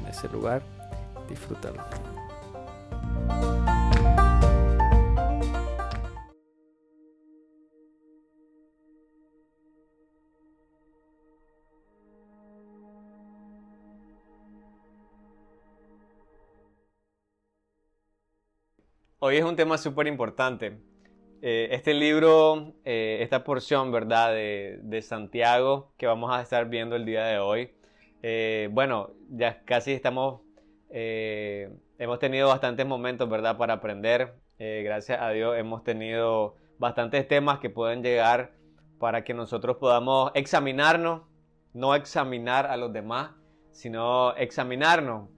en ese lugar, disfrútalo. Hoy es un tema súper importante. Eh, este libro, eh, esta porción, ¿verdad?, de, de Santiago que vamos a estar viendo el día de hoy, eh, bueno, ya casi estamos, eh, hemos tenido bastantes momentos, ¿verdad?, para aprender. Eh, gracias a Dios hemos tenido bastantes temas que pueden llegar para que nosotros podamos examinarnos, no examinar a los demás, sino examinarnos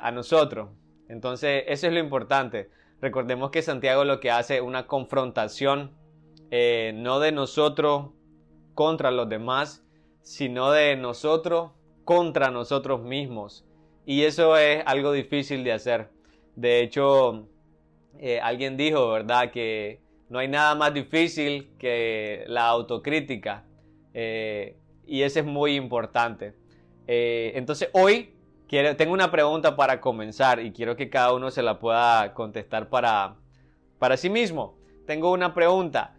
a nosotros. Entonces, eso es lo importante. Recordemos que Santiago lo que hace es una confrontación, no de nosotros contra los demás, sino de nosotros contra nosotros mismos. Y eso es algo difícil de hacer. De hecho, eh, alguien dijo, ¿verdad?, que no hay nada más difícil que la autocrítica. Eh, y eso es muy importante. Eh, entonces, hoy tengo una pregunta para comenzar y quiero que cada uno se la pueda contestar para, para sí mismo. Tengo una pregunta.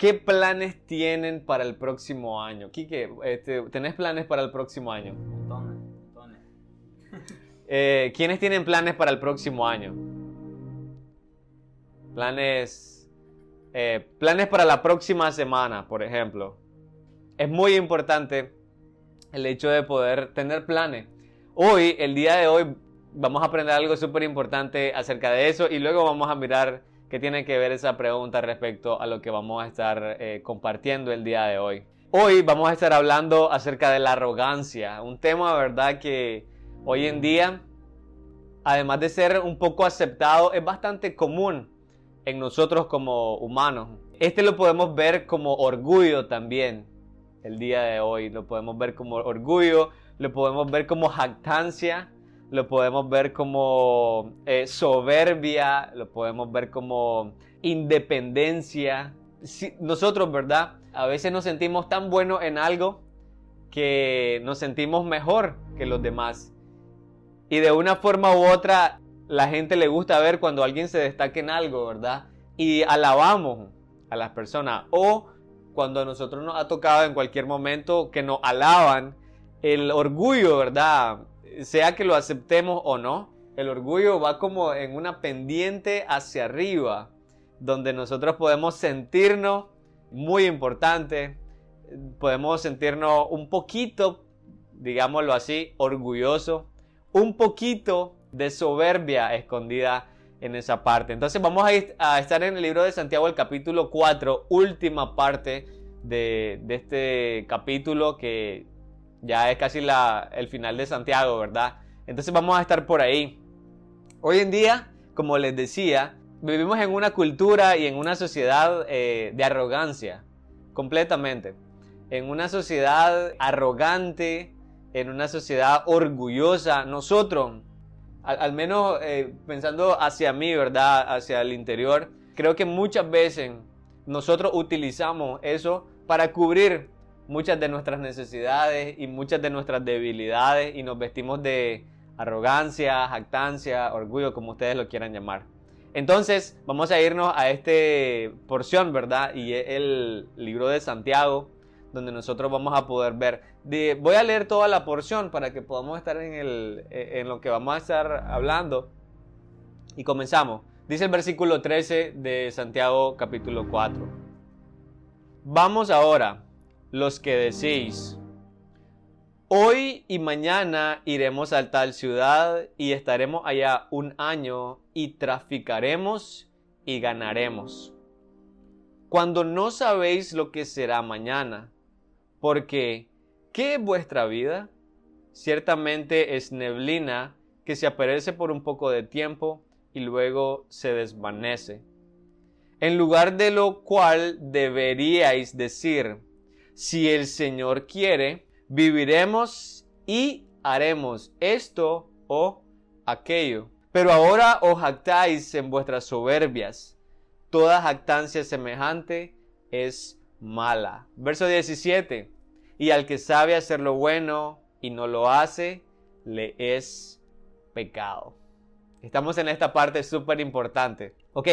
¿Qué planes tienen para el próximo año? Quique, este, ¿tenés planes para el próximo año? Montones, montones. Eh, ¿Quiénes tienen planes para el próximo año? Planes, eh, planes para la próxima semana, por ejemplo. Es muy importante el hecho de poder tener planes. Hoy, el día de hoy, vamos a aprender algo súper importante acerca de eso y luego vamos a mirar qué tiene que ver esa pregunta respecto a lo que vamos a estar eh, compartiendo el día de hoy. Hoy vamos a estar hablando acerca de la arrogancia, un tema, verdad, que hoy en día, además de ser un poco aceptado, es bastante común en nosotros como humanos. Este lo podemos ver como orgullo también el día de hoy, lo podemos ver como orgullo, lo podemos ver como jactancia, lo podemos ver como eh, soberbia, lo podemos ver como independencia. Si, nosotros, ¿verdad? A veces nos sentimos tan buenos en algo que nos sentimos mejor que los demás. Y de una forma u otra, la gente le gusta ver cuando alguien se destaca en algo, ¿verdad? Y alabamos a las personas. O cuando a nosotros nos ha tocado en cualquier momento que nos alaban, el orgullo, ¿verdad? Sea que lo aceptemos o no, el orgullo va como en una pendiente hacia arriba, donde nosotros podemos sentirnos muy importante, podemos sentirnos un poquito, digámoslo así, orgulloso, un poquito de soberbia escondida en esa parte. Entonces vamos a, estar en el libro de Santiago, el capítulo 4, última parte de este capítulo que ya es casi la, el final de Santiago, ¿verdad? Entonces vamos a estar por ahí. Hoy en día, como les decía, vivimos en una cultura y en una sociedad eh, de arrogancia, completamente. En una sociedad arrogante, en una sociedad orgullosa. Nosotros, al, menos eh, pensando hacia mí, ¿verdad? Hacia el interior, creo que muchas veces nosotros utilizamos eso para cubrir muchas de nuestras necesidades y muchas de nuestras debilidades y nos vestimos de arrogancia, jactancia, orgullo, como ustedes lo quieran llamar. Entonces, vamos a irnos a esta porción, ¿verdad? Y es el libro de Santiago, donde nosotros vamos a poder ver. Voy a leer toda la porción para que podamos estar en, el, en lo que vamos a estar hablando. Y comenzamos. Dice el versículo 13 de Santiago capítulo 4. Vamos ahora los que decís, hoy y mañana iremos a tal ciudad y estaremos allá un año y traficaremos y ganaremos. Cuando no sabéis lo que será mañana, porque ¿qué es vuestra vida? Ciertamente es neblina que se aparece por un poco de tiempo y luego se desvanece. En lugar de lo cual deberíais decir, si el Señor quiere, viviremos y haremos esto o aquello. Pero ahora os jactáis en vuestras soberbias. Toda jactancia semejante es mala. Verso 17. Y al que sabe hacer lo bueno y no lo hace, le es pecado. Estamos en esta parte súper importante. Ok,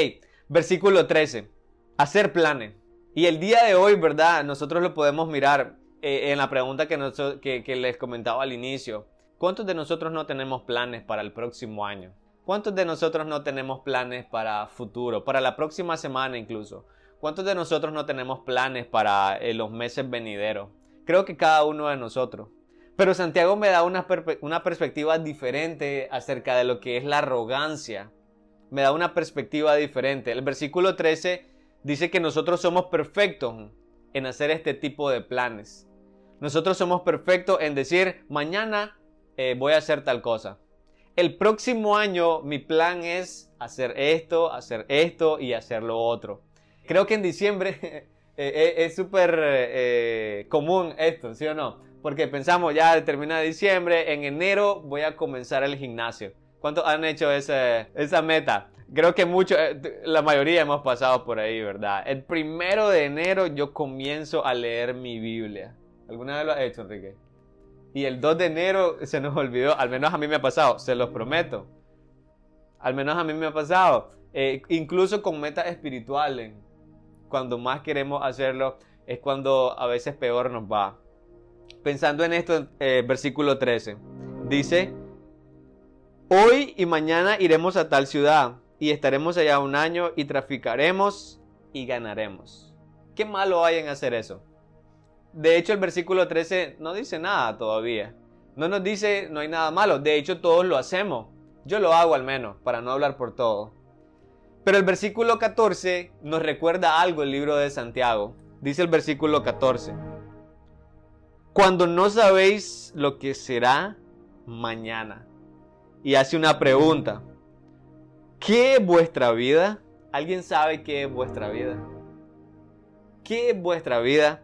versículo 13. Hacer planes. Y el día de hoy, ¿verdad? Nosotros lo podemos mirar eh, en la pregunta que, que les comentaba al inicio. ¿Cuántos de nosotros no tenemos planes para el próximo año? ¿Cuántos de nosotros no tenemos planes para futuro, para la próxima semana incluso? ¿Cuántos de nosotros no tenemos planes para eh, los meses venideros? Creo que cada uno de nosotros. Pero Santiago me da una, una perspectiva diferente acerca de lo que es la arrogancia. Me da una perspectiva diferente. El versículo 13 dice que nosotros somos perfectos en hacer este tipo de planes. Nosotros somos perfectos en decir, mañana eh, voy a hacer tal cosa el próximo año mi plan es hacer esto, hacer esto y hacer lo otro. Creo que en diciembre eh, eh, es súper común esto, ¿sí o no? Porque pensamos ya termina diciembre, en enero voy a comenzar el gimnasio. ¿Cuántos han hecho esa meta? Creo que muchos, la mayoría hemos pasado por ahí, ¿verdad? El primero de enero yo comienzo a leer mi Biblia. ¿Alguna vez lo has hecho, Enrique? Y el 2 de enero se nos olvidó, al menos a mí me ha pasado, se los prometo. Al menos a mí me ha pasado. Eh, incluso con metas espirituales, cuando más queremos hacerlo, es cuando a veces peor nos va. Pensando en esto, eh, versículo 13, dice, hoy y mañana iremos a tal ciudad y estaremos allá un año y traficaremos y ganaremos. ¿Qué malo hay en hacer eso? De hecho, el versículo 13 no dice nada todavía. No nos dice no hay nada malo. De hecho, todos lo hacemos. Yo lo hago al menos, para no hablar por todo. Pero el versículo 14 nos recuerda algo el libro de Santiago. Dice el versículo 14. Cuando no sabéis lo que será mañana. Y hace una pregunta. ¿Qué es vuestra vida? ¿Alguien sabe qué es vuestra vida? ¿Qué es vuestra vida?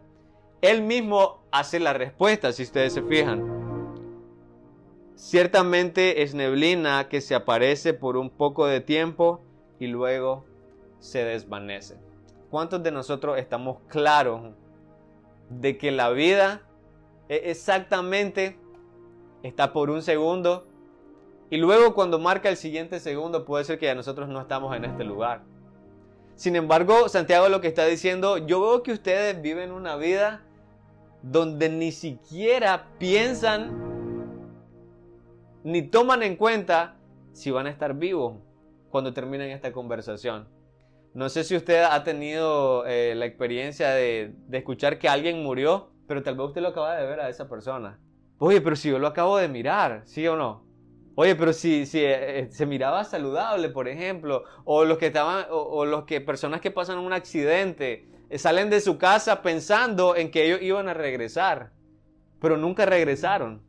Él mismo hace la respuesta, si ustedes se fijan. Ciertamente es neblina que se aparece por un poco de tiempo y luego se desvanece. ¿Cuántos de nosotros estamos claros de que la vida e-, exactamente está por un segundo y luego cuando marca el siguiente segundo puede ser que ya nosotros no estamos en este lugar? Sin embargo, Santiago lo que está diciendo, yo veo que ustedes viven una vida donde ni siquiera piensan ni toman en cuenta si van a estar vivos cuando terminen esta conversación. No sé si usted ha tenido eh, la experiencia de, escuchar que alguien murió, pero tal vez usted lo acaba de ver a esa persona. Oye, pero si yo lo acabo de mirar, ¿sí o no? Oye, pero si, si eh, eh, se miraba saludable, por ejemplo, o los que estaban, o los que personas que pasan un accidente, eh, salen de su casa pensando en que ellos iban a regresar, pero nunca regresaron.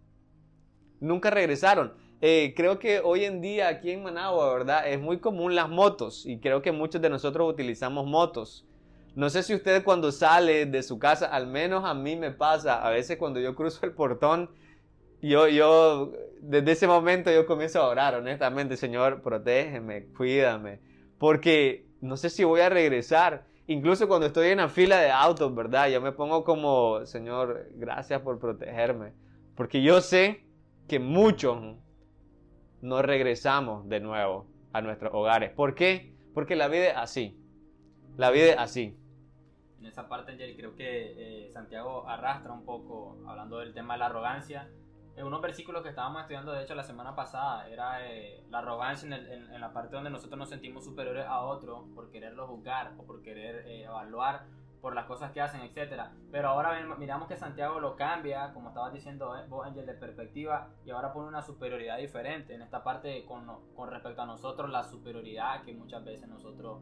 Nunca regresaron. Eh, creo que hoy en día aquí en Managua, ¿verdad? Es muy común las motos y creo que muchos de nosotros utilizamos motos. No sé si usted cuando sale de su casa, al menos a mí me pasa, a veces cuando yo cruzo el portón, yo, yo, desde ese momento yo comienzo a orar, honestamente, Señor, protégeme, cuídame, porque no sé si voy a regresar. Incluso cuando estoy en la fila de autos, ¿verdad? Yo me pongo como, Señor, gracias por protegerme. Porque yo sé que muchos no regresamos de nuevo a nuestros hogares. ¿Por qué? Porque la vida es así. La vida es así. En esa parte, Angel, creo que eh, Santiago arrastra un poco, hablando del tema de la arrogancia, unos versículos que estábamos estudiando, de hecho, la semana pasada, era eh, la arrogancia en, la parte donde nosotros nos sentimos superiores a otro por quererlo juzgar o por querer eh, evaluar por las cosas que hacen, etc. Pero ahora miramos que Santiago lo cambia, como estabas diciendo eh, vos, Angel, de perspectiva, y ahora pone una superioridad diferente. En esta parte, con respecto a nosotros, la superioridad que muchas veces nosotros,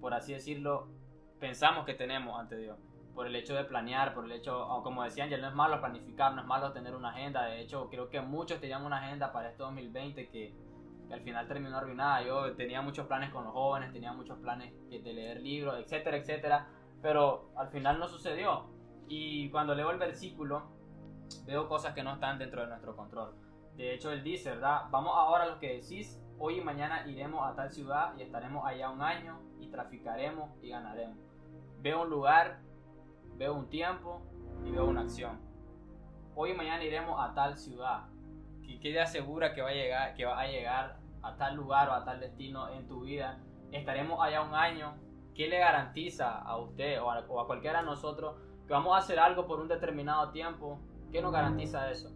por así decirlo, pensamos que tenemos ante Dios. Por el hecho de planear, por el hecho, como decían, ya no es malo planificar, no es malo tener una agenda. De hecho, creo que muchos tenían una agenda para este 2020 que, que al final terminó arruinada. Yo tenía muchos planes con los jóvenes, tenía muchos planes de leer libros, etcétera, etcétera. Pero al final no sucedió. Y cuando leo el versículo, veo cosas que no están dentro de nuestro control. De hecho, él dice, ¿verdad? Vamos ahora a lo que decís, hoy y mañana iremos a tal ciudad y estaremos allá un año y traficaremos y ganaremos. Veo un lugar, veo un tiempo y veo una acción. Hoy y mañana iremos a tal ciudad. ¿Qué, te asegura que va, a llegar, que va a llegar a tal lugar o a tal destino en tu vida? Estaremos allá un año. ¿Qué le garantiza a usted o a, o a cualquiera de nosotros que vamos a hacer algo por un determinado tiempo? ¿Qué nos garantiza eso?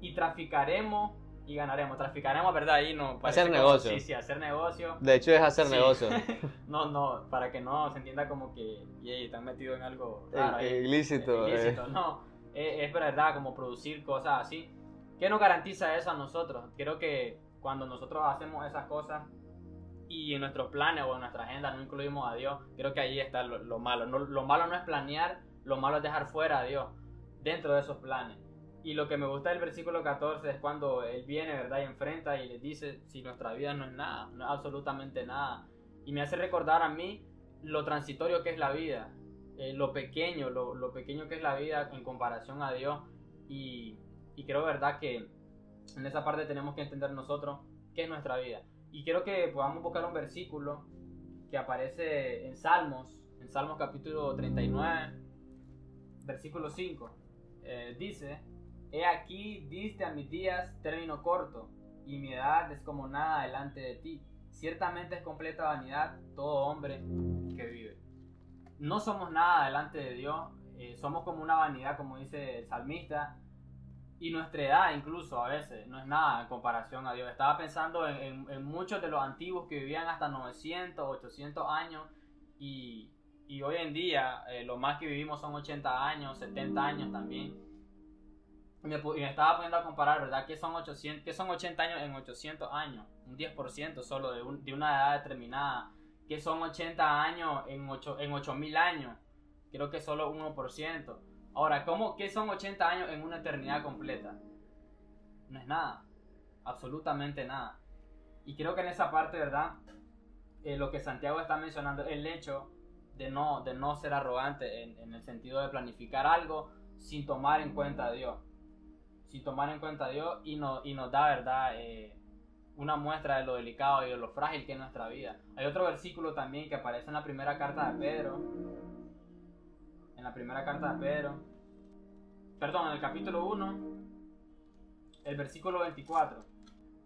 Y traficaremos y ganaremos. Traficaremos, ¿verdad? Ahí no. Hacer negocio. Sí, sí, hacer negocio. De hecho, es hacer negocio. no, no, para que no se entienda como que y están metidos en algo raro. ilícito. ilícito, no. Es, verdad, como producir cosas así. ¿Qué nos garantiza eso a nosotros? Creo que cuando nosotros hacemos esas cosas y en nuestros planes o en nuestra agenda no incluimos a Dios, creo que ahí está lo, malo. lo malo no es planear, lo malo es dejar fuera a Dios dentro de esos planes. Y lo que me gusta del versículo 14 es cuando Él viene, ¿verdad? Y enfrenta y le dice, si nuestra vida no es nada, no es absolutamente nada. Y me hace recordar a mí lo transitorio que es la vida, eh, lo pequeño, lo, lo, pequeño que es la vida en comparación a Dios. Y, y creo, ¿verdad? Que en esa parte tenemos que entender nosotros qué es nuestra vida. Y quiero que podamos buscar un versículo que aparece en Salmos, en Salmos capítulo 39, versículo 5. Eh, dice, He aquí diste a mis días término corto, y mi edad es como nada delante de ti. Ciertamente es completa vanidad todo hombre que vive. No somos nada delante de Dios, eh, somos como una vanidad, como dice el salmista, y nuestra edad incluso a veces no es nada en comparación a Dios. Estaba pensando en, muchos de los antiguos que vivían hasta 900, 800 años, y, hoy en día eh, lo más que vivimos son 80 años, 70 años también me, me, estaba poniendo a comparar, ¿verdad? ¿Qué son, 800, que son 80 años en 800 años? Un 10% solo de, de, una edad determinada. ¿Qué son 80 años en, 8, en 8000 años? Creo que solo 1%. Ahora, ¿cómo, ¿qué son 80 años en una eternidad completa? No es nada. Absolutamente nada. Y creo que en esa parte, ¿verdad? Eh, lo que Santiago está mencionando, el hecho de no, de no ser arrogante en el sentido de planificar algo sin tomar en cuenta a Dios sin tomar en cuenta a Dios y, no, y nos da, ¿verdad? Eh, una muestra de lo delicado y de lo frágil que es nuestra vida. Hay otro versículo también que aparece en la primera carta de Pedro. En la primera carta de Pedro. Perdón, en el capítulo 1, el versículo 24.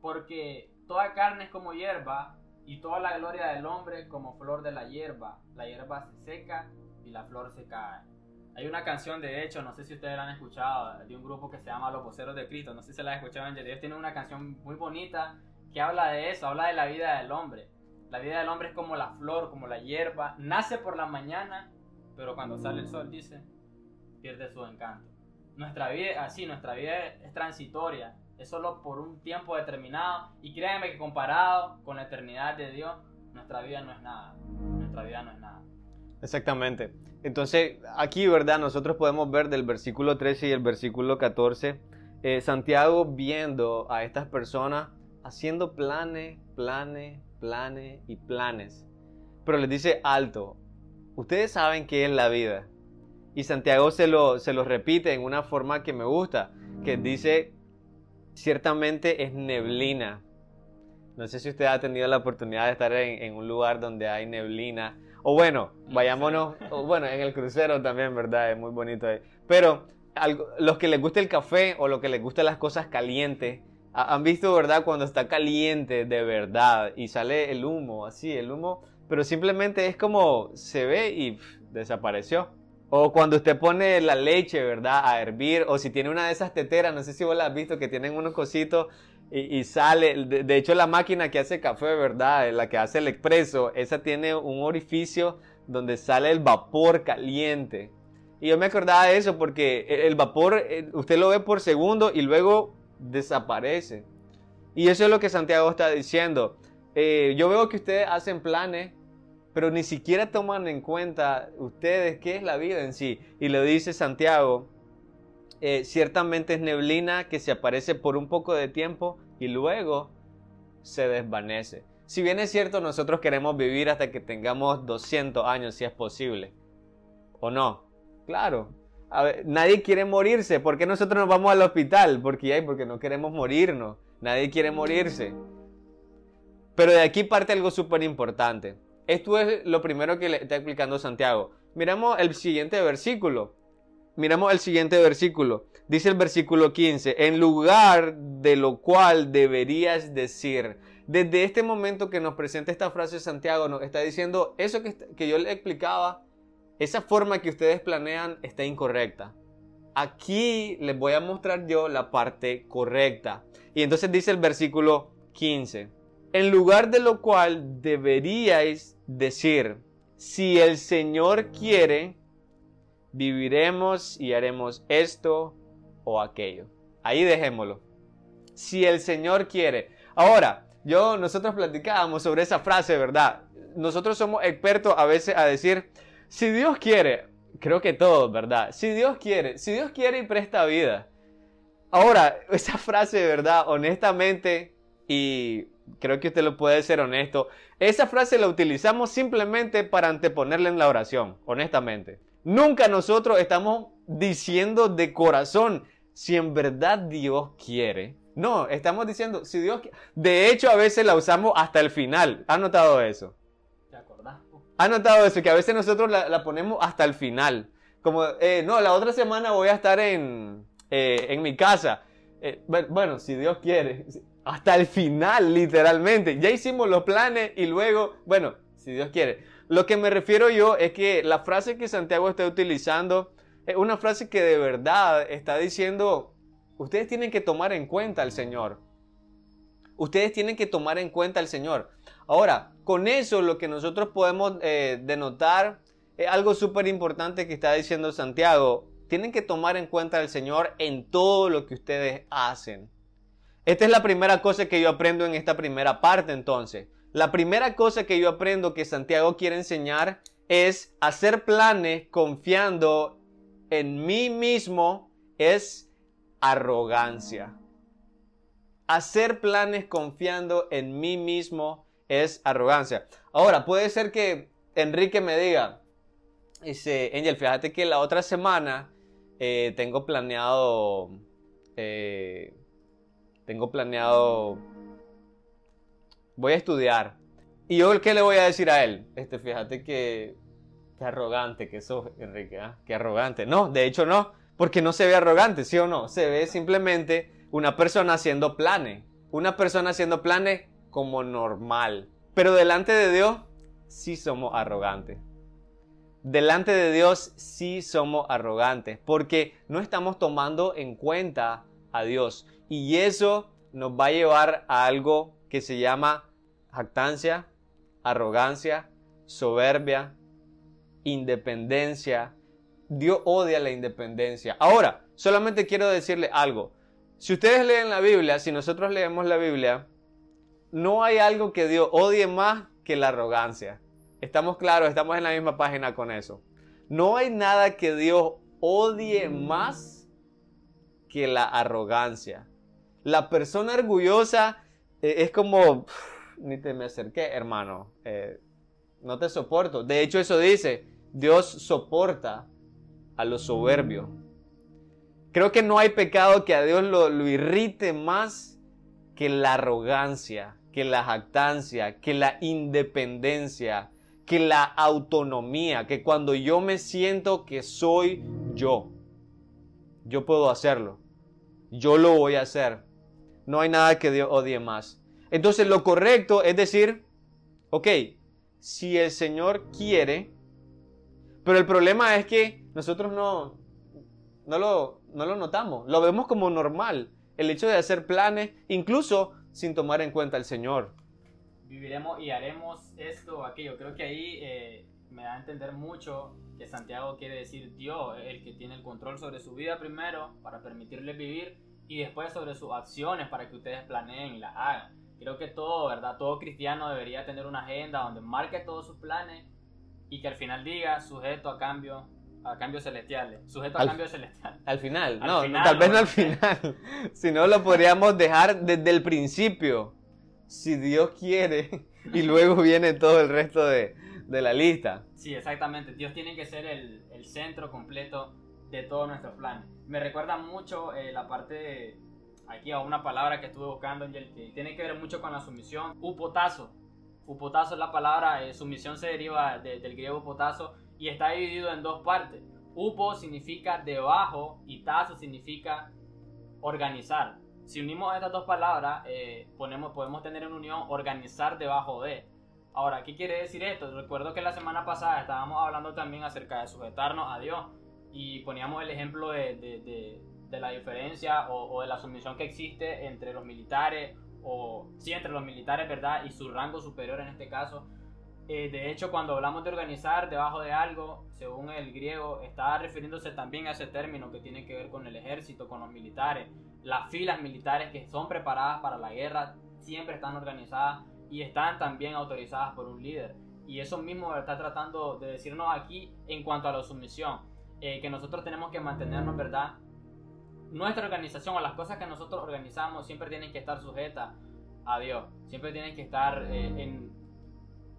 Porque toda carne es como hierba y toda la gloria del hombre como flor de la hierba. La hierba se seca y la flor se cae. Hay una canción, de hecho, no sé si ustedes la han escuchado, de un grupo que se llama Los Voceros de Cristo. No sé si la han escuchado en Ellos tienen una canción muy bonita que habla de eso, habla de la vida del hombre. La vida del hombre es como la flor, como la hierba. Nace por la mañana, pero cuando sale el sol, dice, pierde su encanto. Nuestra vida, así, nuestra vida es transitoria. Es solo por un tiempo determinado. Y créanme que comparado con la eternidad de Dios, nuestra vida no es nada. Nuestra vida no es nada. Exactamente. Entonces, aquí, ¿verdad? Nosotros podemos ver del versículo 13 y el versículo 14, eh, Santiago viendo a estas personas haciendo planes, planes, planes y planes. Pero les dice alto, ustedes saben qué es la vida. Y Santiago se lo, se lo repite en una forma que me gusta, que dice, ciertamente es neblina. No sé si usted ha tenido la oportunidad de estar en, en un lugar donde hay neblina o bueno, vayámonos, bueno, en el crucero también, ¿verdad? Es muy bonito ahí. Pero los que les gusta el café o los que les gustan las cosas calientes, han visto, ¿verdad? Cuando está caliente de verdad y sale el humo, así, el humo, pero simplemente es como se ve y desapareció. O cuando usted pone la leche, ¿verdad? A hervir, o si tiene una de esas teteras, no sé si vos la has visto, que tienen unos cositos y, sale, de, hecho la máquina que hace café, ¿verdad? La que hace el expreso, esa tiene un orificio donde sale el vapor caliente. Y yo me acordaba de eso porque el vapor, eh, usted lo ve por segundo y luego desaparece. Y eso es lo que Santiago está diciendo. Eh, yo veo que ustedes hacen planes pero ni siquiera toman en cuenta ustedes qué es la vida en sí. Y lo dice Santiago, eh, ciertamente es neblina que se aparece por un poco de tiempo y luego se desvanece. Si bien es cierto, nosotros queremos vivir hasta que tengamos 200 años, si es posible. ¿O no? Claro. nadie quiere morirse. ¿Por qué nosotros nos vamos al hospital? Porque, porque no queremos morirnos. Nadie quiere morirse. Pero de aquí parte algo súper importante. Esto es lo primero que le está explicando Santiago. Miramos el siguiente versículo. Miramos el siguiente versículo. Dice el versículo 15, en lugar de lo cual deberías decir. Desde este momento que nos presenta esta frase Santiago, nos está diciendo eso que, que yo le explicaba, esa forma que ustedes planean está incorrecta. Aquí les voy a mostrar yo la parte correcta. Y entonces dice el versículo 15, en lugar de lo cual deberíais decir, si el Señor quiere, viviremos y haremos esto o aquello. Ahí dejémoslo. Si el Señor quiere. Ahora, yo, nosotros platicábamos sobre esa frase, ¿verdad? Nosotros somos expertos a veces a decir, si Dios quiere, creo que todos, ¿verdad? Si Dios quiere, si Dios quiere y presta vida. Ahora, esa frase, ¿verdad? Honestamente, y creo que usted lo puede ser honesto, esa frase la utilizamos simplemente para anteponerla en la oración, honestamente. Nunca nosotros estamos diciendo de corazón si en verdad Dios quiere. No, estamos diciendo si Dios quiere. De hecho, a veces la usamos hasta el final. ¿Ha notado eso? ¿Te acordás? ¿Ha notado eso? Que a veces nosotros la, ponemos hasta el final. Como, eh, no, la otra semana voy a estar en, eh, en mi casa. Eh, bueno, si Dios quiere hasta el final, literalmente. Ya hicimos los planes y luego, bueno, si Dios quiere. Lo que me refiero yo es que la frase que Santiago está utilizando es una frase que de verdad está diciendo, ustedes tienen que tomar en cuenta al Señor. Ustedes tienen que tomar en cuenta al Señor. Ahora, con eso lo que nosotros podemos eh, denotar es algo súper importante que está diciendo Santiago. Tienen que tomar en cuenta al Señor en todo lo que ustedes hacen. Esta es la primera cosa que yo aprendo en esta primera parte entonces. La primera cosa que yo aprendo que Santiago quiere enseñar es hacer planes confiando en mí mismo es arrogancia. Hacer planes confiando en mí mismo es arrogancia. Ahora, puede ser que Enrique me diga, dice, Angel, fíjate que la otra semana eh, tengo planeado eh, tengo planeado, voy a estudiar. ¿Y yo qué le voy a decir a él? Este, fíjate que, qué arrogante que sos, Enrique, ¿ah? Qué arrogante. No, de hecho no, porque no se ve arrogante, ¿sí o no? Se ve simplemente una persona haciendo planes. Una persona haciendo planes como normal. Pero delante de Dios sí somos arrogantes. Delante de Dios sí somos arrogantes porque no estamos tomando en cuenta a Dios. Y eso nos va a llevar a algo que se llama jactancia, arrogancia, soberbia, independencia. Dios odia la independencia. Ahora, solamente quiero decirle algo. Si ustedes leen la Biblia, si nosotros leemos la Biblia, no hay algo que Dios odie más que la arrogancia. Estamos claros, estamos en la misma página con eso. No hay nada que Dios odie más que la arrogancia. La persona orgullosa es como, ni te me acerqué, hermano, eh, no te soporto. De hecho, eso dice, Dios soporta a los soberbios. Creo que no hay pecado que a Dios lo, lo irrite más que la arrogancia, que la jactancia, que la independencia, que la autonomía, que cuando yo me siento que soy yo, yo puedo hacerlo. Yo lo voy a hacer no hay nada que Dios odie más. Entonces lo correcto es decir, ok, si el Señor quiere, pero el problema es que nosotros no, no, lo, no lo notamos, lo vemos como normal, el hecho de hacer planes, incluso sin tomar en cuenta al Señor. Viviremos y haremos esto o aquello. Creo que ahí eh, me da a entender mucho que Santiago quiere decir Dios, el que tiene el control sobre su vida primero para permitirle vivir y después sobre sus acciones para que ustedes planeen y las hagan. Creo que todo, ¿verdad? Todo cristiano debería tener una agenda donde marque todos sus planes y que al final diga sujeto a cambio a cambios celestiales, sujeto a Al- cambios celestiales. Al final, Al no, final, tal vez no ¿no? al final. si no, lo podríamos dejar desde el principio. Si Dios quiere. Y luego viene todo el resto de, de la lista. Sí, exactamente. Dios tiene que ser el, el centro completo de todos nuestros planes. Me recuerda mucho eh, la parte, aquí a una palabra que estuve buscando, que tiene que ver mucho con la sumisión. Upotazo. Upotazo es la palabra, eh, sumisión se deriva de- del griego upotazo y está dividido en dos partes. Upo significa debajo y tazo significa organizar. Si unimos estas dos palabras, eh, ponemos, podemos tener en unión organizar debajo de. Ahora, ¿qué quiere decir esto? Recuerdo que la semana pasada estábamos hablando también acerca de sujetarnos a Dios y poníamos el ejemplo de, de- de- de la diferencia o, o de la sumisión que existe entre los militares, o sí, entre los militares, ¿verdad? Y su rango superior en este caso. Eh, de hecho, cuando hablamos de organizar debajo de algo, según el griego, está refiriéndose también a ese término que tiene que ver con el ejército, con los militares. Las filas militares que son preparadas para la guerra siempre están organizadas y están también autorizadas por un líder. Y eso mismo está tratando de decirnos aquí en cuanto a la sumisión, eh, que nosotros tenemos que mantenernos, ¿verdad? Nuestra organización o las cosas que nosotros organizamos siempre tienen que estar sujetas a Dios, siempre tienen que estar eh, en,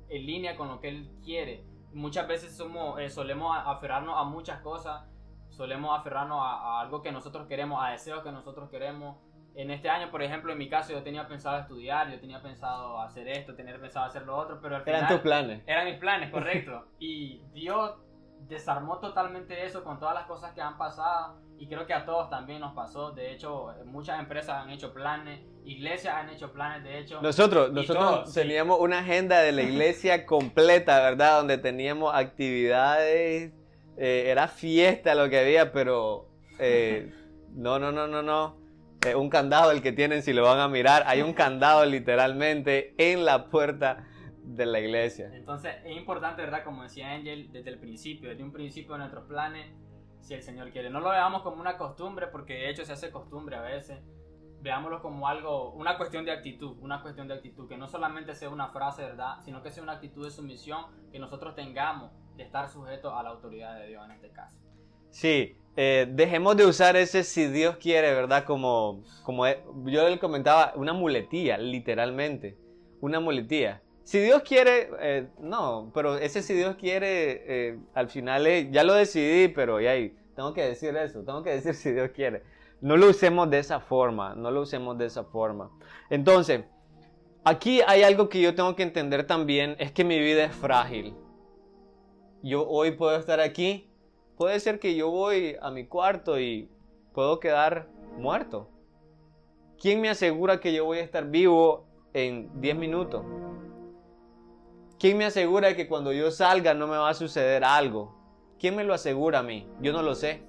en línea con lo que Él quiere. Muchas veces somos, eh, solemos aferrarnos a muchas cosas, solemos aferrarnos a, a algo que nosotros queremos, a deseos que nosotros queremos. En este año, por ejemplo, en mi caso, yo tenía pensado estudiar, yo tenía pensado hacer esto, tenía pensado hacer lo otro, pero al final... Eran tus planes. Eran mis planes, correcto. y Dios desarmó totalmente eso con todas las cosas que han pasado. Y creo que a todos también nos pasó. De hecho, muchas empresas han hecho planes, iglesias han hecho planes, de hecho. Nosotros, nosotros sí. teníamos una agenda de la iglesia completa, ¿verdad? Donde teníamos actividades, eh, era fiesta lo que había, pero eh, no, no, no, no, no. Eh, un candado el que tienen si lo van a mirar. Hay un candado literalmente en la puerta de la iglesia. Entonces es importante, ¿verdad? Como decía Angel, desde el principio, desde un principio de nuestros planes, si el Señor quiere. No lo veamos como una costumbre, porque de hecho se hace costumbre a veces. Veámoslo como algo, una cuestión de actitud, una cuestión de actitud, que no solamente sea una frase, ¿verdad? Sino que sea una actitud de sumisión que nosotros tengamos de estar sujetos a la autoridad de Dios en este caso. Sí, eh, dejemos de usar ese si Dios quiere, ¿verdad? Como, como eh, yo le comentaba, una muletilla, literalmente. Una muletilla. Si Dios quiere, eh, no, pero ese si Dios quiere, eh, al final es, ya lo decidí, pero ya tengo que decir eso, tengo que decir si Dios quiere. No lo usemos de esa forma, no lo usemos de esa forma. Entonces, aquí hay algo que yo tengo que entender también, es que mi vida es frágil. Yo hoy puedo estar aquí, puede ser que yo voy a mi cuarto y puedo quedar muerto. ¿Quién me asegura que yo voy a estar vivo en 10 minutos? ¿Quién me asegura que cuando yo salga no me va a suceder algo? ¿Quién me lo asegura a mí? Yo no lo sé.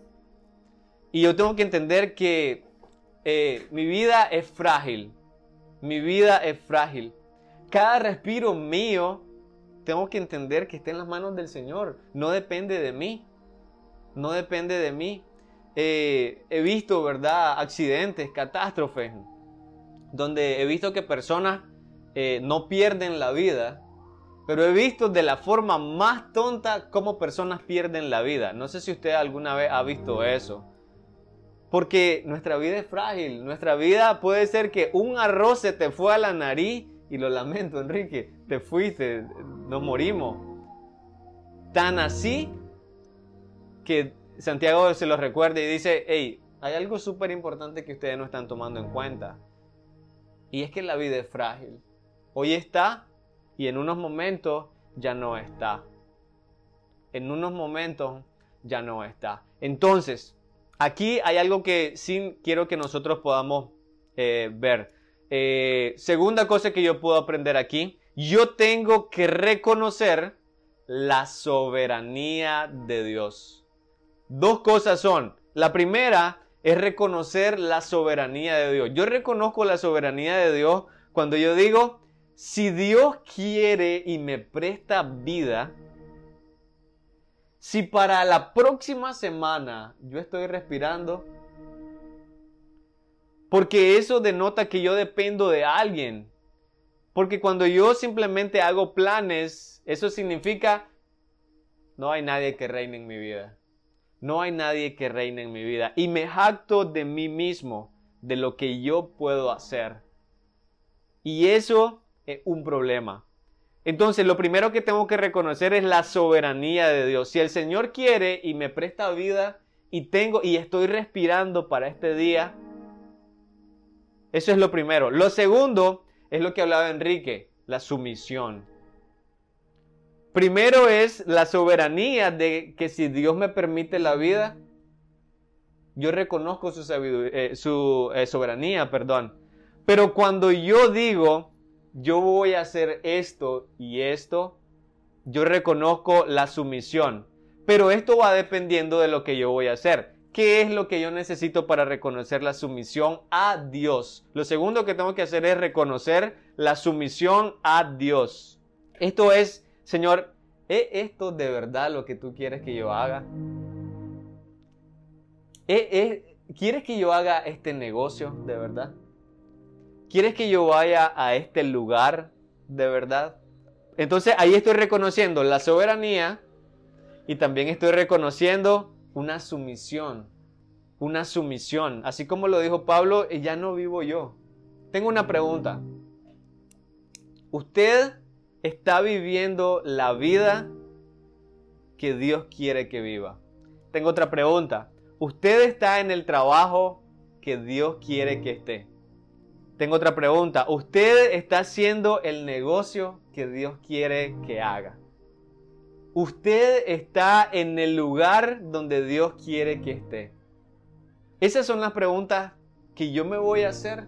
Y yo tengo que entender que eh, mi vida es frágil. Mi vida es frágil. Cada respiro mío tengo que entender que está en las manos del Señor. No depende de mí. No depende de mí. Eh, he visto, ¿verdad? Accidentes, catástrofes, donde he visto que personas eh, no pierden la vida, pero he visto de la forma más tonta cómo personas pierden la vida. No sé si usted alguna vez ha visto eso. Porque nuestra vida es frágil. Nuestra vida puede ser que un arroz se te fue a la nariz y lo lamento, Enrique, te fuiste, nos morimos. Tan así que Santiago se lo recuerda y dice, hey, hay algo súper importante que ustedes no están tomando en cuenta. Y es que la vida es frágil. Hoy está y en unos momentos ya no está. En unos momentos ya no está. Entonces, aquí hay algo que sí quiero que nosotros podamos eh, ver. Eh, segunda cosa que yo puedo aprender aquí, yo tengo que reconocer la soberanía de Dios. Dos cosas son. La primera es reconocer la soberanía de Dios. Yo reconozco la soberanía de Dios cuando yo digo, si Dios quiere y me presta vida, si para la próxima semana yo estoy respirando, porque eso denota que yo dependo de alguien. Porque cuando yo simplemente hago planes, eso significa no hay nadie que reine en mi vida. No hay nadie que reine en mi vida. Y me jacto de mí mismo, de lo que yo puedo hacer. Y eso un problema. Entonces, lo primero que tengo que reconocer es la soberanía de Dios. Si el Señor quiere y me presta vida y tengo y estoy respirando para este día, eso es lo primero. Lo segundo es lo que hablaba Enrique, la sumisión. Primero es la soberanía de que si Dios me permite la vida, yo reconozco su, eh, eh, soberanía, perdón. Pero cuando yo digo, yo voy a hacer esto y esto, yo reconozco la sumisión. Pero esto va dependiendo de lo que yo voy a hacer. ¿Qué es lo que yo necesito para reconocer la sumisión a Dios? Lo segundo que tengo que hacer es reconocer la sumisión a Dios. Esto es Señor, ¿es esto de verdad lo que tú quieres que yo haga? quieres que yo haga este negocio de verdad? ¿Quieres que yo vaya a este lugar de verdad? Entonces ahí estoy reconociendo la soberanía y también estoy reconociendo una sumisión. Una sumisión. Así como lo dijo Pablo, ya no vivo yo. Tengo una pregunta. ¿Usted está viviendo la vida que Dios quiere que viva. Tengo otra pregunta. ¿Usted está en el trabajo que Dios quiere que esté? Tengo otra pregunta. ¿Usted está haciendo el negocio que Dios quiere que haga? ¿Usted está en el lugar donde Dios quiere que esté? Esas son las preguntas que yo me voy a hacer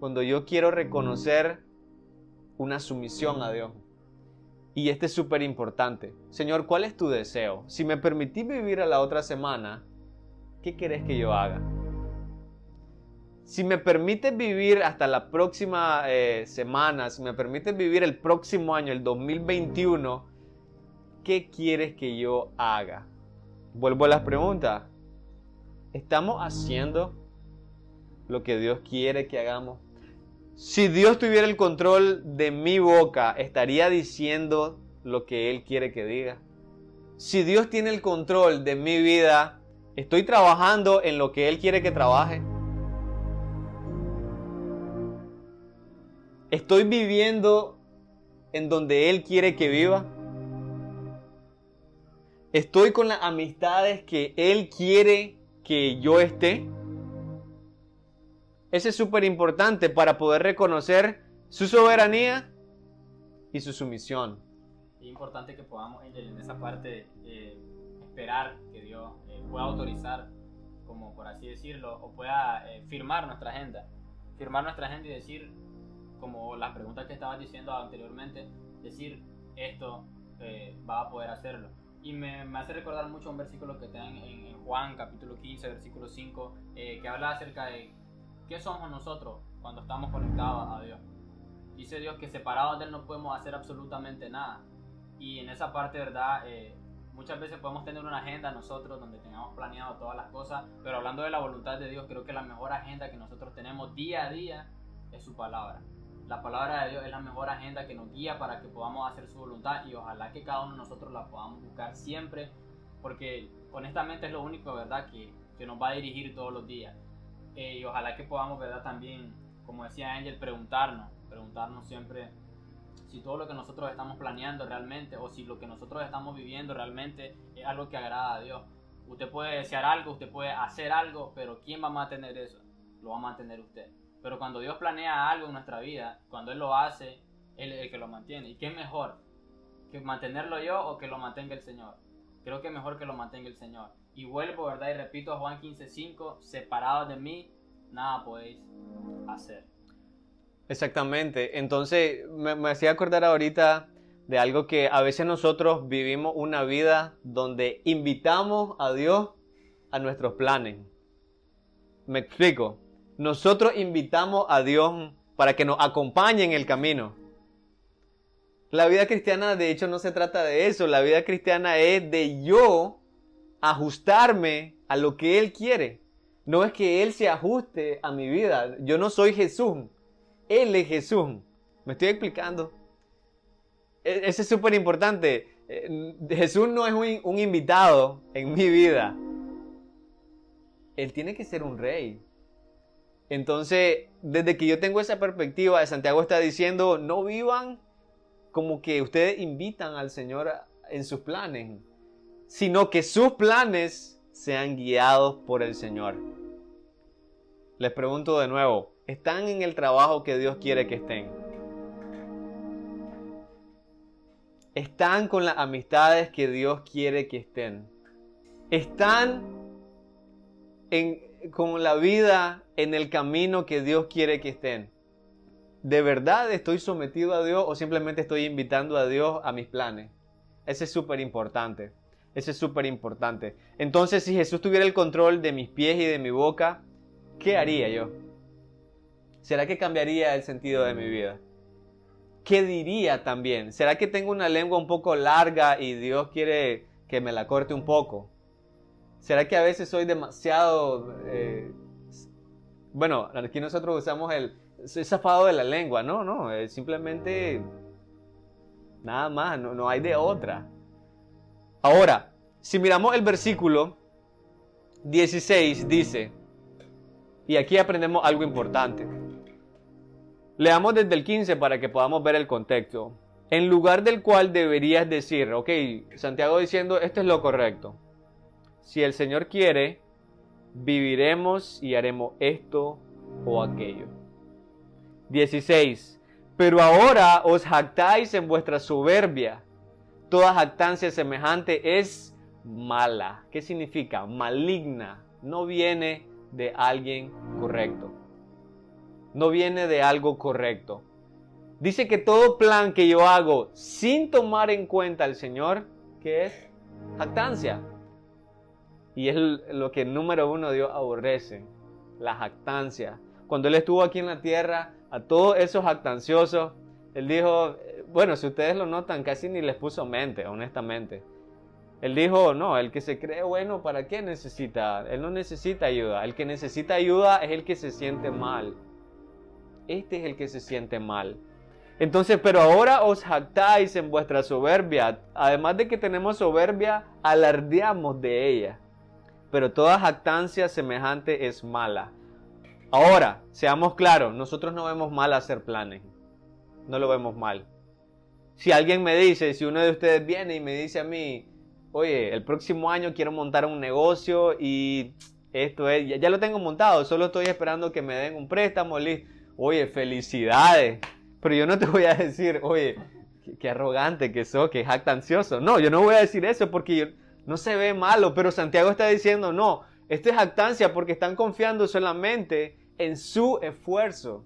cuando yo quiero reconocer una sumisión a Dios. Y este es súper importante. Señor, ¿cuál es tu deseo? Si me permitís vivir a la otra semana, ¿qué querés que yo haga? Si me permites vivir hasta la próxima eh, semana, si me permites vivir el próximo año, el 2021, ¿qué quieres que yo haga? Vuelvo a las preguntas. ¿Estamos haciendo lo que Dios quiere que hagamos? Si Dios tuviera el control de mi boca, estaría diciendo lo que Él quiere que diga. Si Dios tiene el control de mi vida, estoy trabajando en lo que Él quiere que trabaje. Estoy viviendo en donde Él quiere que viva. Estoy con las amistades que Él quiere que yo esté. Ese es súper importante para poder reconocer su soberanía y su sumisión. Es importante que podamos en esa parte eh, esperar que Dios eh, pueda autorizar, como por así decirlo, o pueda eh, firmar nuestra agenda. Firmar nuestra agenda y decir, como las preguntas que estabas diciendo anteriormente, decir esto va a poder hacerlo. Y me, hace recordar mucho un versículo que está en, en Juan capítulo 15, versículo 5, que habla acerca de ¿Qué somos nosotros cuando estamos conectados a Dios? Dice Dios que separados de Él no podemos hacer absolutamente nada. Y en esa parte, ¿verdad? Eh, muchas veces podemos tener una agenda nosotros donde tengamos planeado todas las cosas, pero hablando de la voluntad de Dios, creo que la mejor agenda que nosotros tenemos día a día es su palabra. La palabra de Dios es la mejor agenda que nos guía para que podamos hacer su voluntad y ojalá que cada uno de nosotros la podamos buscar siempre, porque honestamente es lo único, ¿verdad?, que, que nos va a dirigir todos los días. Eh, y ojalá que podamos, ¿verdad? También, como decía Angel, preguntarnos, preguntarnos siempre si todo lo que nosotros estamos planeando realmente o si lo que nosotros estamos viviendo realmente es algo que agrada a Dios. Usted puede desear algo, usted puede hacer algo, pero ¿quién va a mantener eso? Lo va a mantener usted. Pero cuando Dios planea algo en nuestra vida, cuando Él lo hace, Él es el que lo mantiene. ¿Y qué mejor? ¿Que mantenerlo yo o que lo mantenga el Señor? Creo que mejor que lo mantenga el Señor. Y vuelvo, ¿verdad? Y repito a Juan 15:5, separados de mí, nada podéis hacer. Exactamente. Entonces, me, hacía acordar ahorita de algo que a veces nosotros vivimos una vida donde invitamos a Dios a nuestros planes. Me explico. Nosotros invitamos a Dios para que nos acompañe en el camino. La vida cristiana de hecho no se trata de eso. La vida cristiana es de yo ajustarme a lo que Él quiere. No es que Él se ajuste a mi vida. Yo no soy Jesús. Él es Jesús. ¿Me estoy explicando? E- Eso es súper importante. Eh, Jesús no es un, un invitado en mi vida. Él tiene que ser un rey. Entonces, desde que yo tengo esa perspectiva, Santiago está diciendo, no vivan como que ustedes invitan al Señor en sus planes, sino que sus planes sean guiados por el Señor. Les pregunto de nuevo, ¿están en el trabajo que Dios quiere que estén? ¿Están con las amistades que Dios quiere que estén? ¿Están en- con la vida en el camino que Dios quiere que estén? ¿De verdad estoy sometido a Dios o simplemente estoy invitando a Dios a mis planes? Ese es súper importante. Ese es súper importante. Entonces, si Jesús tuviera el control de mis pies y de mi boca, ¿qué haría yo? ¿Será que cambiaría el sentido de mi vida? ¿Qué diría también? ¿Será que tengo una lengua un poco larga y Dios quiere que me la corte un poco? ¿Será que a veces soy demasiado... eh, bueno, aquí nosotros usamos el... Soy zafado de la lengua, no, no, es simplemente... Nada más, no, no hay de otra. Ahora, si miramos el versículo 16, dice, y aquí aprendemos algo importante. Leamos desde el 15 para que podamos ver el contexto. En lugar del cual deberías decir, ok, Santiago diciendo, esto es lo correcto. Si el Señor quiere, viviremos y haremos esto o aquello. 16. Pero ahora os jactáis en vuestra soberbia. Toda jactancia semejante es mala. ¿Qué significa? Maligna. No viene de alguien correcto. No viene de algo correcto. Dice que todo plan que yo hago sin tomar en cuenta al Señor, ¿qué es? Jactancia. Y es lo que número uno Dios aborrece, la jactancia. Cuando Él estuvo aquí en la tierra, a todos esos jactanciosos, Él dijo, eh, bueno, si ustedes lo notan, casi ni les puso mente, honestamente. Él dijo, no, el que se cree bueno, ¿para qué necesita? Él no necesita ayuda. El que necesita ayuda es el que se siente mal. Este es el que se siente mal. Entonces, pero ahora os jactáis en vuestra soberbia. Además de que tenemos soberbia, alardeamos de ella. Pero toda jactancia semejante es mala. Ahora, seamos claros, nosotros no vemos mal hacer planes. No lo vemos mal. Si alguien me dice, si uno de ustedes viene y me dice a mí, oye, el próximo año quiero montar un negocio y esto es, ya, lo tengo montado, solo estoy esperando que me den un préstamo. Oye, felicidades. Pero yo no te voy a decir, oye, qué, qué arrogante que sos, qué jactancioso. No, yo no voy a decir eso porque yo- no se ve malo, pero Santiago está diciendo, no, esto es jactancia porque están confiando solamente en su esfuerzo.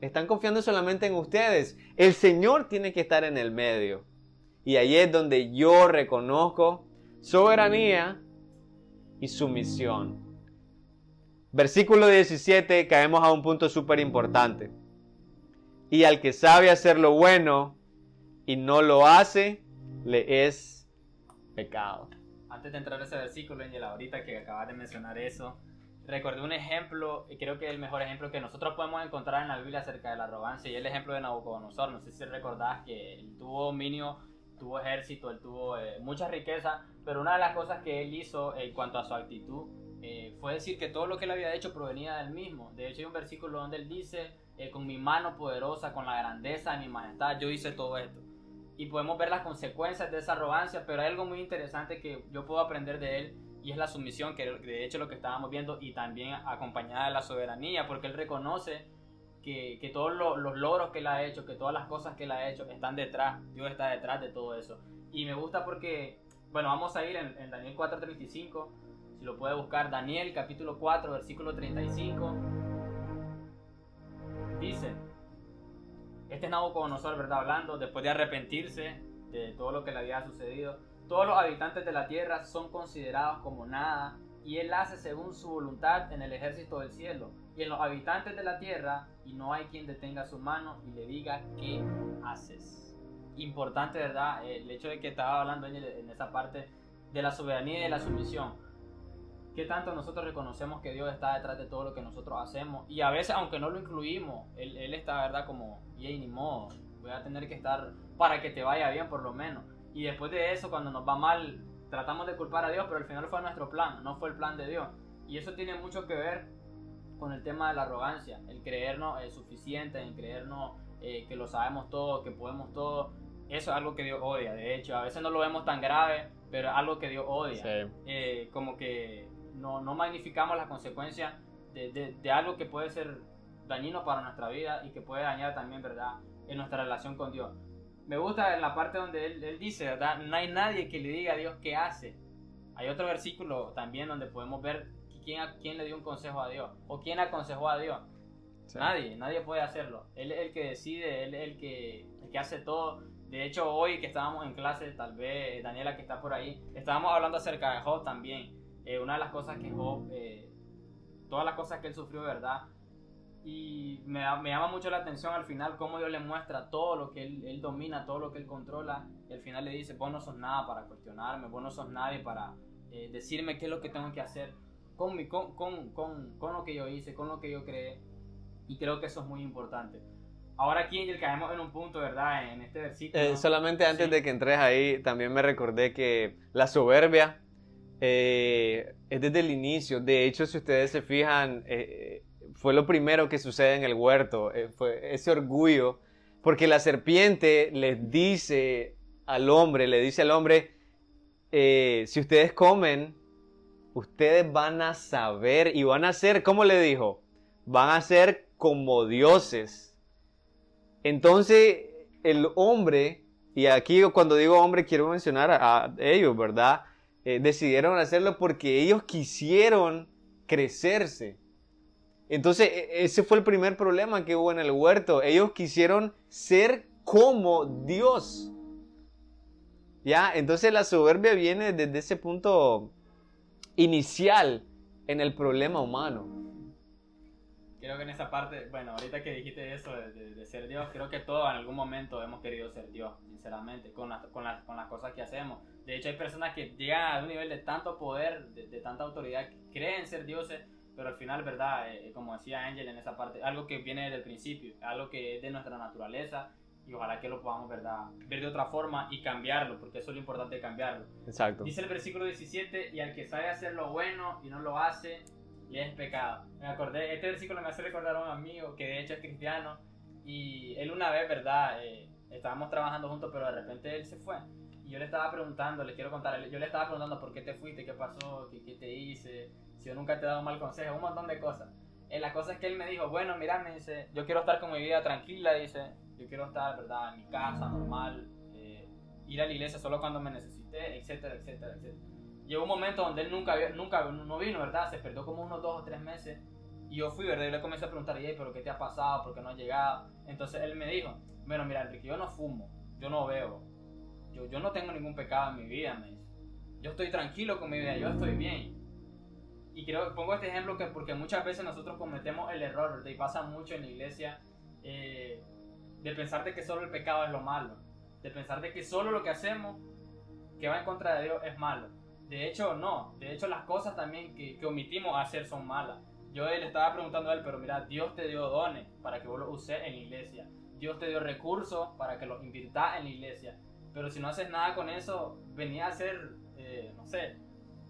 Están confiando solamente en ustedes. El Señor tiene que estar en el medio. Y ahí es donde yo reconozco soberanía y sumisión. Versículo 17, caemos a un punto súper importante. Y al que sabe hacer lo bueno y no lo hace, le es pecado. Antes de entrar a ese versículo, Angel, ahorita que acabas de mencionar eso, recordé un ejemplo, y creo que el mejor ejemplo que nosotros podemos encontrar en la Biblia acerca de la arrogancia, y el ejemplo de Nabucodonosor. No sé si recordás que él tuvo dominio, tuvo ejército, él tuvo eh, mucha riqueza, pero una de las cosas que él hizo en cuanto a su actitud eh, fue decir que todo lo que él había hecho provenía del mismo. De hecho, hay un versículo donde él dice, eh, con mi mano poderosa, con la grandeza de mi majestad, yo hice todo esto y podemos ver las consecuencias de esa arrogancia, pero hay algo muy interesante que yo puedo aprender de él y es la sumisión, que de hecho lo que estábamos viendo y también acompañada de la soberanía, porque él reconoce que, que todos lo- los logros que él ha hecho, que todas las cosas que él ha hecho están detrás, Dios está detrás de todo eso. Y me gusta porque, bueno, vamos a ir en, en Daniel 4:35, si lo puede buscar, Daniel capítulo 4, versículo 35, dice, este es Nabucodonosor, ¿verdad? Hablando, después de arrepentirse de todo lo que le había sucedido. Todos los habitantes de la tierra son considerados como nada y él hace según su voluntad en el ejército del cielo y en los habitantes de la tierra y no hay quien detenga su mano y le diga qué haces. Importante, ¿verdad? El hecho de que estaba hablando en, en esa parte de la soberanía y de la sumisión. ¿Qué tanto nosotros reconocemos que Dios está detrás de todo lo que nosotros hacemos? Y a veces, aunque no lo incluimos, Él, él está, ¿verdad? Como, y ni modo, voy a tener que estar para que te vaya bien por lo menos. Y después de eso, cuando nos va mal, tratamos de culpar a Dios, pero al final fue nuestro plan, no fue el plan de Dios. Y eso tiene mucho que ver con el tema de la arrogancia, el creernos eh, suficiente, el creernos eh, que lo sabemos todo, que podemos todo. Eso es algo que Dios odia, de hecho, a veces no lo vemos tan grave, pero es algo que Dios odia. Eh, como que no, no magnificamos las consecuencias de, de, de, algo que puede ser dañino para nuestra vida y que puede dañar también, ¿verdad?, en nuestra relación con Dios. Me gusta en la parte donde él, él dice, ¿verdad?, no hay nadie que le diga a Dios qué hace. Hay otro versículo también donde podemos ver quién, quién le dio un consejo a Dios o quién aconsejó a Dios. Nadie, nadie puede hacerlo. Él es el que decide, él es el que, el que hace todo. De hecho, hoy que estábamos en clase, tal vez Daniela que está por ahí, estábamos hablando acerca de Job también. Eh, una de las cosas que Job, eh, todas las cosas que él sufrió, ¿verdad? Y me, me, llama mucho la atención al final cómo Dios le muestra todo lo que él, él, domina, todo lo que él controla. Y al final le dice, vos no sos nada para cuestionarme, vos no sos nadie para eh, decirme qué es lo que tengo que hacer con, mi, con, con, con, con, lo que yo hice, con lo que yo creé. Y creo que eso es muy importante. Ahora aquí caemos en un punto, ¿verdad? En este versículo. Eh, solamente antes sí. de que entres ahí, también me recordé que la soberbia eh, es desde el inicio. De hecho, si ustedes se fijan, eh, fue lo primero que sucede en el huerto. Eh, fue ese orgullo. Porque la serpiente les dice al hombre, le dice al hombre, eh, si ustedes comen, ustedes van a saber y van a ser, ¿cómo le dijo? Van a ser como dioses. Entonces, el hombre, y aquí cuando digo hombre quiero mencionar a, a ellos, ¿verdad? Eh, decidieron hacerlo porque ellos quisieron crecerse. Entonces, e, ese fue el primer problema que hubo en el huerto. Ellos quisieron ser como Dios. ¿Ya? Entonces la soberbia viene desde ese punto inicial en el problema humano. Creo que en esa parte, bueno, ahorita que dijiste eso de, de, de ser Dios, creo que todos en algún momento hemos querido ser Dios, sinceramente, con, la, con, la, con las cosas que hacemos. De hecho, hay personas que llegan a un nivel de tanto poder, de, de tanta autoridad, que creen ser dioses, pero al final, ¿verdad? Eh, como decía Ángel en esa parte, algo que viene desde el principio, algo que es de nuestra naturaleza y ojalá que lo podamos, ¿verdad? Ver de otra forma y cambiarlo, porque eso es lo importante de cambiarlo. Exacto. Dice el versículo 17, y al que sabe hacer lo bueno y no lo hace, le es pecado. Me acordé, este versículo me hace recordar a un amigo que de hecho es cristiano y él una vez, ¿verdad? Eh, estábamos trabajando juntos, pero de repente él se fue. Y yo le estaba preguntando, le quiero contar, yo le estaba preguntando por qué te fuiste, qué pasó, qué, qué te hice, si yo nunca te he dado un mal consejo, un montón de cosas. Eh, la cosa es que él me dijo, bueno, mira, me dice, yo quiero estar con mi vida tranquila, dice, yo quiero estar, ¿verdad?, en mi casa, normal, eh, ir a la iglesia solo cuando me necesité, etcétera, etcétera, etcétera. Llegó un momento donde él nunca, nunca no vino, ¿verdad? Se perdió como unos dos o tres meses. Y yo fui, ¿verdad? Y le comencé a preguntar, ¿y pero qué te ha pasado? ¿Por qué no has llegado? Entonces él me dijo, bueno, mira, Enrique, yo no fumo, yo no veo, yo, yo no tengo ningún pecado en mi vida, me dice. Yo estoy tranquilo con mi vida, yo estoy bien. Y creo, pongo este ejemplo que porque muchas veces nosotros cometemos el error, ¿verdad? Y pasa mucho en la iglesia, eh, de pensar de que solo el pecado es lo malo. De pensar de que solo lo que hacemos que va en contra de Dios es malo. De hecho, no. De hecho, las cosas también que, que omitimos hacer son malas. Yo le estaba preguntando a él, pero mira, Dios te dio dones para que vos los uses en la iglesia. Dios te dio recursos para que los invirtas en la iglesia. Pero si no haces nada con eso, venía a ser, eh, no sé,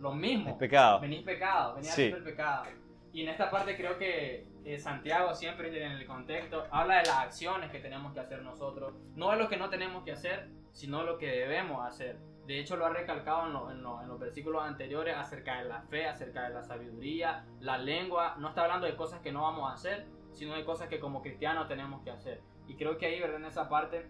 lo mismo. Es pecado. Venís pecado, venía Sí. a el pecado. Y en esta parte creo que eh, Santiago siempre en el contexto habla de las acciones que tenemos que hacer nosotros. No de lo que no tenemos que hacer, sino lo que debemos hacer. De hecho, lo ha recalcado en, lo- en lo- en los versículos anteriores acerca de la fe, acerca de la sabiduría, la lengua. No está hablando de cosas que no vamos a hacer, sino de cosas que como cristianos tenemos que hacer. Y creo que ahí, ¿verdad? En esa parte,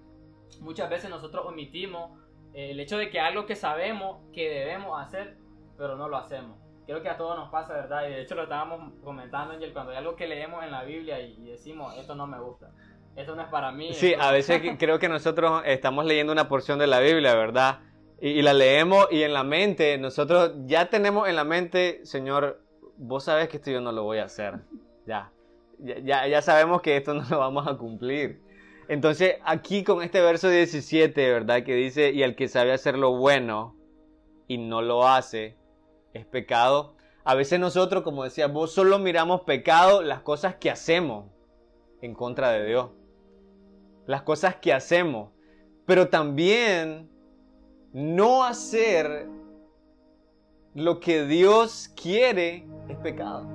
muchas veces nosotros omitimos eh, el hecho de que algo que sabemos que debemos hacer, pero no lo hacemos. Creo que a todos nos pasa, ¿verdad? Y de hecho lo estábamos comentando, Angel, cuando hay algo que leemos en la Biblia y, y decimos, esto no me gusta, esto no es para mí. Sí, esto- a veces creo que nosotros estamos leyendo una porción de la Biblia, ¿verdad? Y, la leemos y en la mente, nosotros ya tenemos en la mente, Señor, vos sabes que esto yo no lo voy a hacer. Ya. Ya, ya, ya sabemos que esto no lo vamos a cumplir. Entonces, aquí con este verso 17, ¿verdad? Que dice, y el que sabe hacer lo bueno y no lo hace, es pecado. A veces nosotros, como decía vos, solo miramos pecado, las cosas que hacemos en contra de Dios. Las cosas que hacemos. Pero también no hacer lo que Dios quiere es pecado.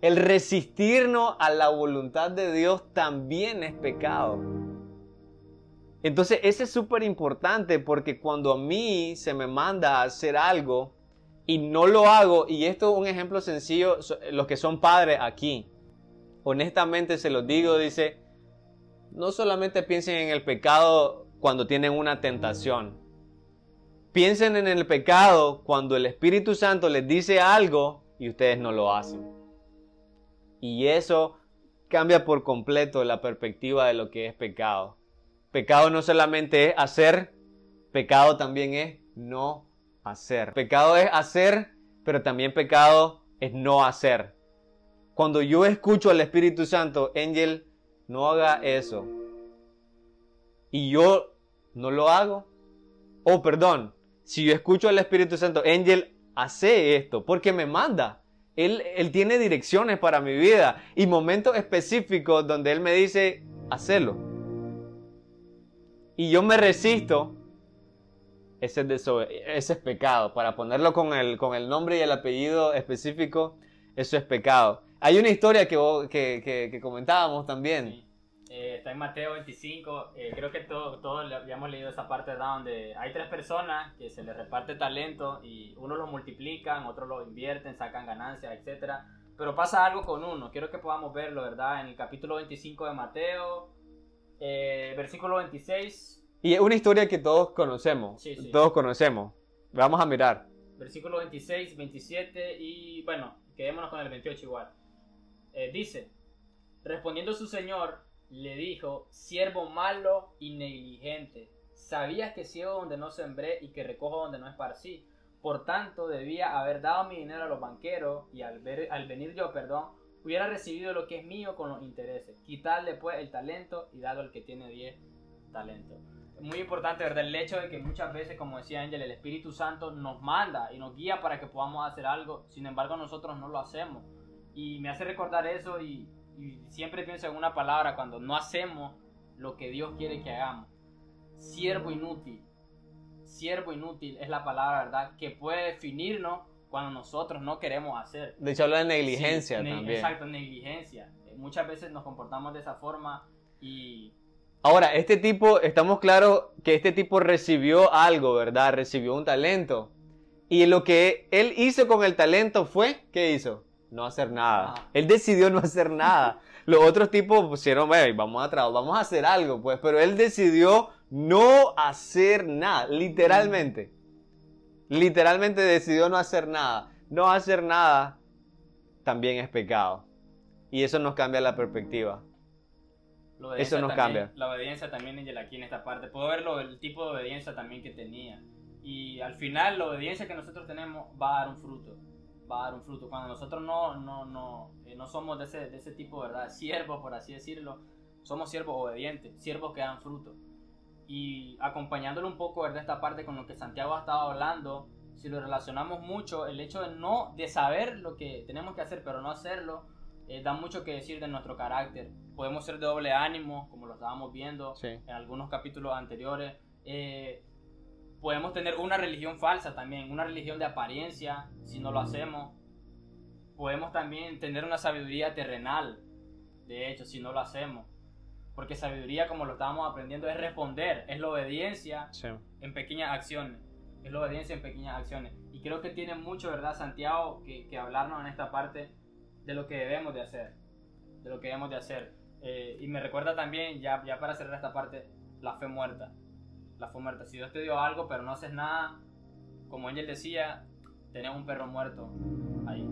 El resistirnos a la voluntad de Dios también es pecado. Entonces, eso es súper importante porque cuando a mí se me manda hacer algo y no lo hago, y esto es un ejemplo sencillo, los que son padres aquí, honestamente se los digo, dice, no solamente piensen en el pecado cuando tienen una tentación, piensen en el pecado cuando el Espíritu Santo les dice algo y ustedes no lo hacen. Y eso cambia por completo la perspectiva de lo que es pecado. Pecado no solamente es hacer, pecado también es no hacer. Pecado es hacer, pero también pecado es no hacer. Cuando yo escucho al Espíritu Santo, Ángel, no haga eso. Y yo no lo hago. Oh, perdón. Si yo escucho al Espíritu Santo, Ángel, hace esto porque me manda. Él, él tiene direcciones para mi vida y momentos específicos donde Él me dice, hacelo. Y yo me resisto. Ese es, ese es pecado. Para ponerlo con el, con el nombre y el apellido específico, eso es pecado. Hay una historia que, que, que, comentábamos también. Eh, está en Mateo 25. Eh, creo que todos todo ya hemos leído esa parte donde hay tres personas que se les reparte talento y uno lo multiplican, otros lo invierten, sacan ganancias, etc. Pero pasa algo con uno. Quiero que podamos verlo, ¿verdad? En el capítulo 25 de Mateo, eh, versículo 26. Y es una historia que todos conocemos. Todos conocemos. Vamos a mirar. Versículo 26, 27 y bueno, quedémonos con el 28 igual. dice, respondiendo su señor, le dijo, siervo malo y negligente, sabías que ciego donde no sembré y que recojo donde no esparcí. Por tanto, debía haber dado mi dinero a los banqueros y al, ver, al venir yo, perdón, hubiera recibido lo que es mío con los intereses. Quitarle pues el talento y dado el que tiene 10 talentos. Muy importante, ¿verdad? El hecho de que muchas veces, como decía Ángel, el Espíritu Santo nos manda y nos guía para que podamos hacer algo, sin embargo nosotros no lo hacemos. Y me hace recordar eso y y siempre pienso en una palabra cuando no hacemos lo que Dios quiere que hagamos. Siervo inútil. Siervo inútil es la palabra, ¿verdad? Que puede definirnos cuando nosotros no queremos hacer. De hecho, habla de negligencia también. Exacto, negligencia. Eh, muchas veces nos comportamos de esa forma y... Ahora, este tipo, estamos claros que este tipo recibió algo, ¿verdad? Recibió un talento. Y lo que él hizo con el talento fue, ¿qué hizo? No hacer nada. Él decidió no hacer nada. Los otros tipos pusieron, vamos a trabajar, vamos a hacer algo, pues, pero él decidió no hacer nada, literalmente. Literalmente decidió no hacer nada. No hacer nada también es pecado. Y eso nos cambia la perspectiva. Eso nos cambia. La obediencia también aquí en esta parte. Puedo ver el tipo de obediencia también que tenía. Y al final la obediencia que nosotros tenemos va a dar un fruto va a dar un fruto. Cuando nosotros no, no, no, eh, no somos de ese, de ese tipo, ¿verdad? Siervos, por así decirlo, somos siervos obedientes, siervos que dan fruto. Y acompañándolo un poco, ¿verdad? Esta parte con lo que Santiago ha estado hablando, si lo relacionamos mucho, el hecho de no, de saber lo que tenemos que hacer, pero no hacerlo, eh, da mucho que decir de nuestro carácter. Podemos ser de doble ánimo, como lo estábamos viendo en algunos capítulos anteriores. Eh, podemos tener una religión falsa también, una religión de apariencia, si no lo hacemos. Podemos también tener una sabiduría terrenal, de hecho, si no lo hacemos. Porque sabiduría, como lo estábamos aprendiendo, es responder, es la obediencia en pequeñas acciones. Es la obediencia en pequeñas acciones. Y creo que tiene mucho, ¿verdad, Santiago, que, hablarnos en esta parte de lo que debemos de hacer. De lo que debemos de hacer. Eh, y me recuerda también, ya, ya para cerrar esta parte, la fe muerta la fe muerta. Si Dios te dio algo pero no haces nada, como él decía, tenés un perro muerto ahí.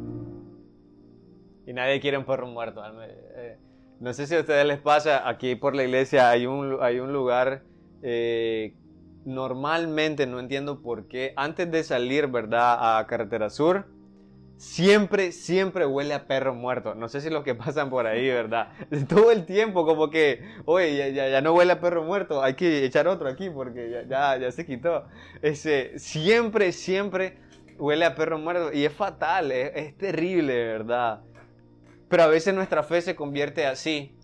Y nadie quiere un perro muerto. Eh, no sé si a ustedes les pasa, aquí por la iglesia hay un, hay un lugar, eh, normalmente no entiendo por qué, antes de salir, ¿verdad?, a Carretera Sur, siempre, siempre huele a perro muerto. No sé si los que pasan por ahí, ¿verdad? Todo el tiempo, como que, oye, ya, ya, no huele a perro muerto, hay que echar otro aquí porque ya, ya, ya se quitó. Ese, siempre, siempre huele a perro muerto y es fatal, es, es terrible, ¿verdad? Pero a veces nuestra fe se convierte así.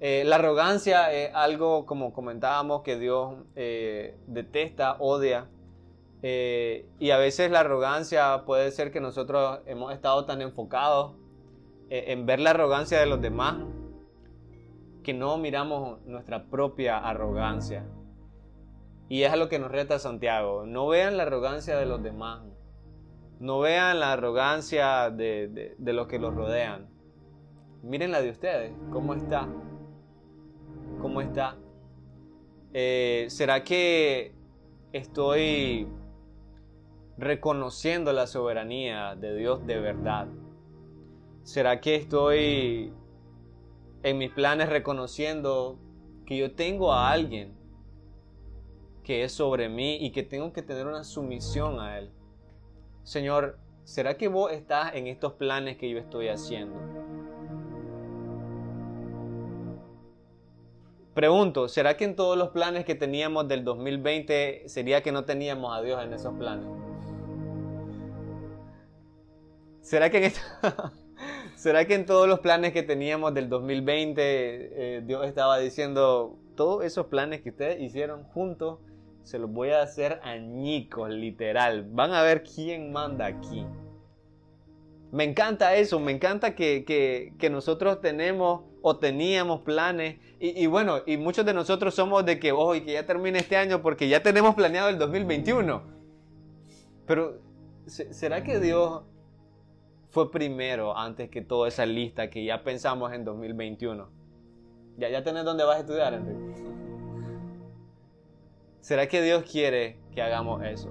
Eh, la arrogancia es algo, como comentábamos, que Dios eh, detesta, odia. Eh, y a veces la arrogancia puede ser que nosotros hemos estado tan enfocados en ver la arrogancia de los demás que no miramos nuestra propia arrogancia. Y es a lo que nos reta Santiago. No vean la arrogancia de los demás. No vean la arrogancia de, de los que los rodean. Miren la de ustedes. ¿Cómo está? ¿Cómo está? Eh, ¿Será que estoy reconociendo la soberanía de Dios de verdad? ¿Será que estoy en mis planes reconociendo que yo tengo a alguien que es sobre mí y que tengo que tener una sumisión a Él? Señor, ¿será que vos estás en estos planes que yo estoy haciendo? Pregunto, ¿será que en todos los planes que teníamos del 2020 sería que no teníamos a Dios en esos planes? ¿Será que en, ¿Será que todos los planes que teníamos del 2020 eh, Dios estaba diciendo, todos esos planes que ustedes hicieron juntos, se los voy a hacer añicos, literal. Van a ver quién manda aquí. Me encanta eso, me encanta que, que nosotros tenemos o teníamos planes. Y, bueno, y muchos de nosotros somos de que, ojo, que ya termine este año porque ya tenemos planeado el 2021. Pero, ¿será que Dios fue primero antes que toda esa lista que ya pensamos en 2021? Ya, ya tenés dónde vas a estudiar, Enrique. ¿Será que Dios quiere que hagamos eso?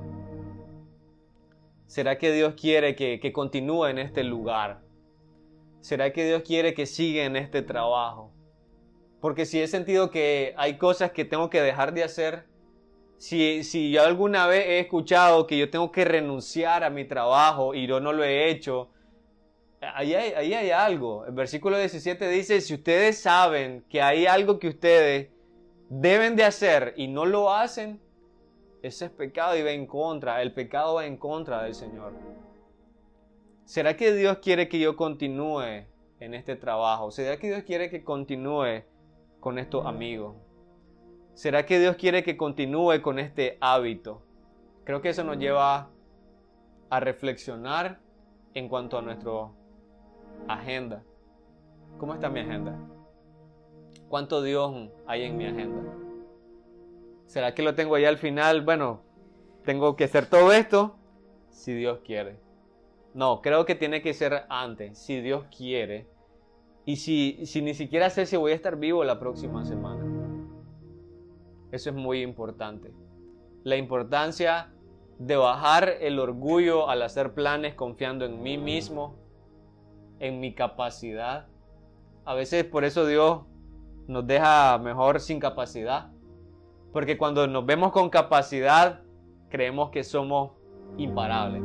¿Será que Dios quiere que, que continúe en este lugar? ¿Será que Dios quiere que siga en este trabajo? Porque si he sentido que hay cosas que tengo que dejar de hacer, si, si yo alguna vez he escuchado que yo tengo que renunciar a mi trabajo y yo no lo he hecho, ahí hay, algo. El versículo 17 dice, si ustedes saben que hay algo que ustedes deben de hacer y no lo hacen, ese es pecado y va en contra. El pecado va en contra del Señor. ¿Será que Dios quiere que yo continúe en este trabajo? ¿Será que Dios quiere que continúe con estos amigos? ¿Será que Dios quiere que continúe con este hábito? Creo que eso nos lleva a reflexionar en cuanto a nuestra agenda. ¿Cómo está mi agenda? ¿Cuánto Dios hay en mi agenda? ¿Será que lo tengo allá al final? Bueno, tengo que hacer todo esto si Dios quiere. No, creo que tiene que ser antes, si Dios quiere. Y si, si ni siquiera sé si voy a estar vivo la próxima semana. Eso es muy importante. La importancia de bajar el orgullo al hacer planes confiando en mí mismo, en mi capacidad. A veces por eso Dios nos deja mejor sin capacidad. Porque cuando nos vemos con capacidad, creemos que somos imparables.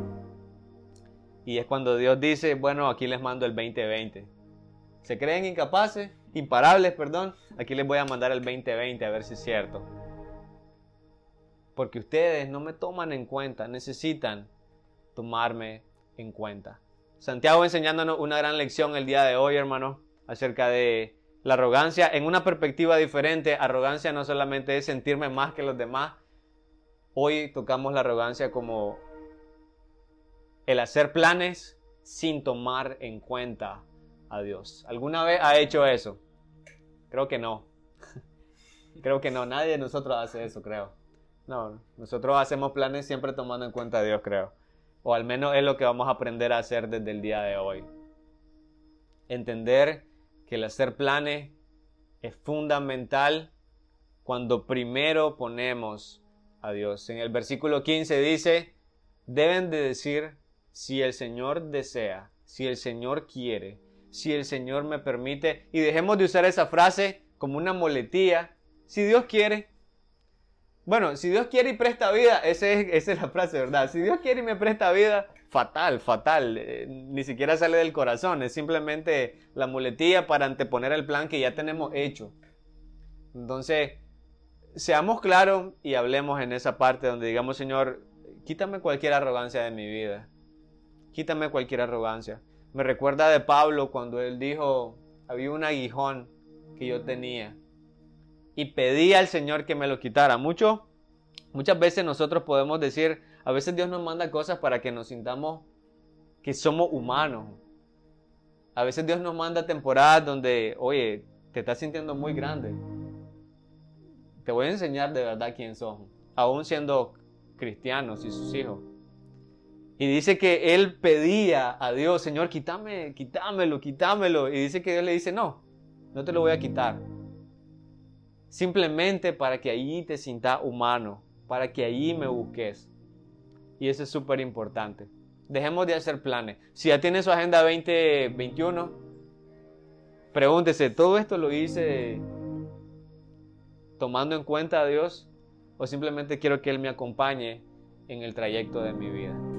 Y es cuando Dios dice, bueno, aquí les mando el 2020. ¿Se creen incapaces? Imparables, perdón. Aquí les voy a mandar el 2020 a ver si es cierto. Porque ustedes no me toman en cuenta, necesitan tomarme en cuenta. Santiago enseñándonos una gran lección el día de hoy, hermano, acerca de la arrogancia en una perspectiva diferente. Arrogancia no solamente es sentirme más que los demás. Hoy tocamos la arrogancia como el hacer planes sin tomar en cuenta a Dios. ¿Alguna vez ha hecho eso? Creo que no. creo que no. Nadie de nosotros hace eso, creo. No, nosotros hacemos planes siempre tomando en cuenta a Dios, creo. O al menos es lo que vamos a aprender a hacer desde el día de hoy. Entender que el hacer planes es fundamental cuando primero ponemos a Dios. En el versículo 15 dice, deben de decir si el Señor desea, si el Señor quiere, si el Señor me permite, y dejemos de usar esa frase como una moletía, si Dios quiere. Bueno, si Dios quiere y presta vida, esa es, la frase, ¿verdad? Si Dios quiere y me presta vida, fatal, fatal, eh, ni siquiera sale del corazón, es simplemente la muletilla para anteponer el plan que ya tenemos hecho. Entonces, seamos claros y hablemos en esa parte donde digamos, Señor, quítame cualquier arrogancia de mi vida quítame cualquier arrogancia. Me recuerda de Pablo cuando él dijo, había un aguijón que yo tenía y pedí al Señor que me lo quitara. Mucho, muchas veces nosotros podemos decir, a veces Dios nos manda cosas para que nos sintamos que somos humanos. A veces Dios nos manda temporadas donde, oye, te estás sintiendo muy grande. Te voy a enseñar de verdad quién sos, aún siendo cristianos y sus hijos. Y dice que él pedía a Dios, Señor, quítame, quítamelo, quítamelo. Y dice que Dios le dice, no, no te lo voy a quitar. Simplemente para que allí te sientas humano, para que allí me busques. Y eso es súper importante. Dejemos de hacer planes. Si ya tiene su agenda 2021, pregúntese, ¿todo esto lo hice tomando en cuenta a Dios o simplemente quiero que Él me acompañe en el trayecto de mi vida?